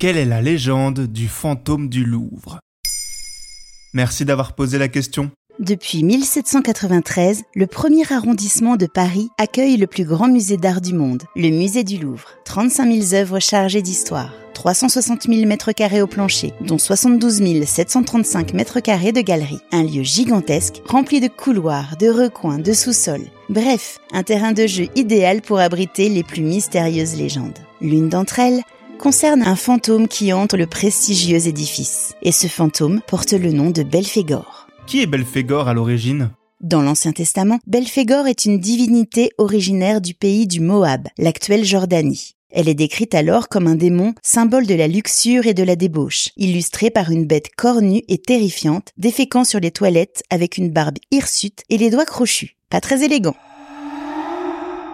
Quelle est la légende du fantôme du Louvre? Merci d'avoir posé la question. Depuis 1793, le premier arrondissement de Paris accueille le plus grand musée d'art du monde, le musée du Louvre. 35 000 œuvres chargées d'histoire, 360 000 mètres carrés au plancher, dont 72 735 mètres carrés de galeries. Un lieu gigantesque, rempli de couloirs, de recoins, de sous-sols. Bref, un terrain de jeu idéal pour abriter les plus mystérieuses légendes. L'une d'entre elles concerne un fantôme qui hante le prestigieux édifice. Et ce fantôme porte le nom de Belphégor. Qui est Belphégor à l'origine? Dans l'Ancien Testament, Belphégor est une divinité originaire du pays du Moab, l'actuelle Jordanie. Elle est décrite alors comme un démon, symbole de la luxure et de la débauche, illustré par une bête cornue et terrifiante, déféquant sur les toilettes avec une barbe hirsute et les doigts crochus. Pas très élégant.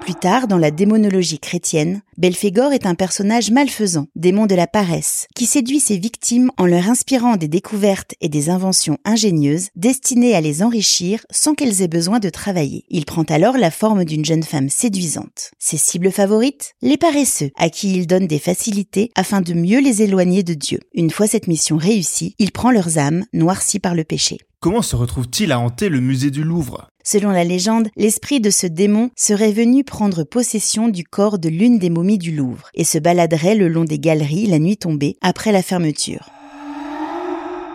Plus tard, dans la démonologie chrétienne, Belphégor est un personnage malfaisant, démon de la paresse, qui séduit ses victimes en leur inspirant des découvertes et des inventions ingénieuses destinées à les enrichir sans qu'elles aient besoin de travailler. Il prend alors la forme d'une jeune femme séduisante. Ses cibles favorites? Les paresseux, à qui il donne des facilités afin de mieux les éloigner de Dieu. Une fois cette mission réussie, il prend leurs âmes, noircies par le péché. Comment se retrouve-t-il à hanter le musée du Louvre? Selon la légende, l'esprit de ce démon serait venu prendre possession du corps de l'une des momies du Louvre et se baladerait le long des galeries la nuit tombée après la fermeture.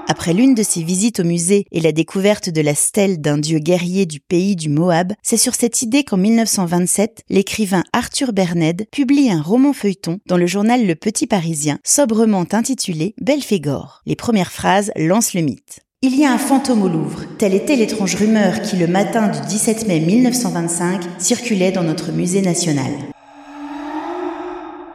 Après l'une de ses visites au musée et la découverte de la stèle d'un dieu guerrier du pays du Moab, c'est sur cette idée qu'en 1927, l'écrivain Arthur Berned publie un roman feuilleton dans le journal Le Petit Parisien, sobrement intitulé Belphégor. Les premières phrases lancent le mythe. Il y a un fantôme au Louvre. Telle était l'étrange rumeur qui, le matin du 17 mai 1925, circulait dans notre musée national.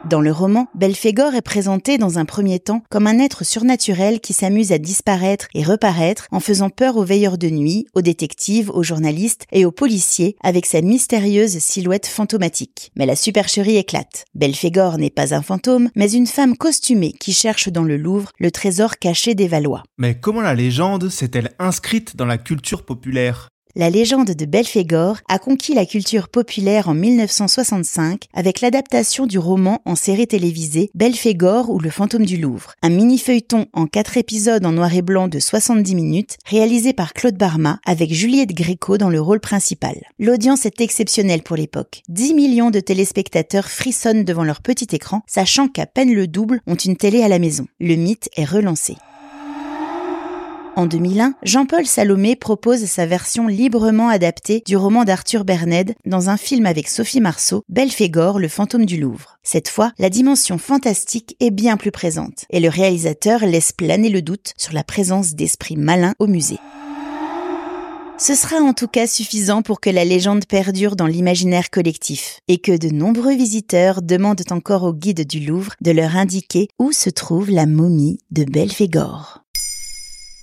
Dans le roman, Belphégor est présenté dans un premier temps comme un être surnaturel qui s'amuse à disparaître et reparaître en faisant peur aux veilleurs de nuit, aux détectives, aux journalistes et aux policiers avec sa mystérieuse silhouette fantomatique. Mais la supercherie éclate. Belphégor n'est pas un fantôme, mais une femme costumée qui cherche dans le Louvre le trésor caché des Valois. Mais comment la légende s'est-elle inscrite dans la culture populaire? La légende de Belphégor a conquis la culture populaire en 1965 avec l'adaptation du roman en série télévisée Belphégor ou le fantôme du Louvre, un mini-feuilleton en quatre épisodes en noir et blanc de 70 minutes réalisé par Claude Barma avec Juliette Gréco dans le rôle principal. L'audience est exceptionnelle pour l'époque. 10 millions de téléspectateurs frissonnent devant leur petit écran, sachant qu'à peine le double ont une télé à la maison. Le mythe est relancé. En 2001, Jean-Paul Salomé propose sa version librement adaptée du roman d'Arthur Berned dans un film avec Sophie Marceau, Belphégor, le fantôme du Louvre. Cette fois, la dimension fantastique est bien plus présente et le réalisateur laisse planer le doute sur la présence d'esprits malins au musée. Ce sera en tout cas suffisant pour que la légende perdure dans l'imaginaire collectif et que de nombreux visiteurs demandent encore au guide du Louvre de leur indiquer où se trouve la momie de Belphégor.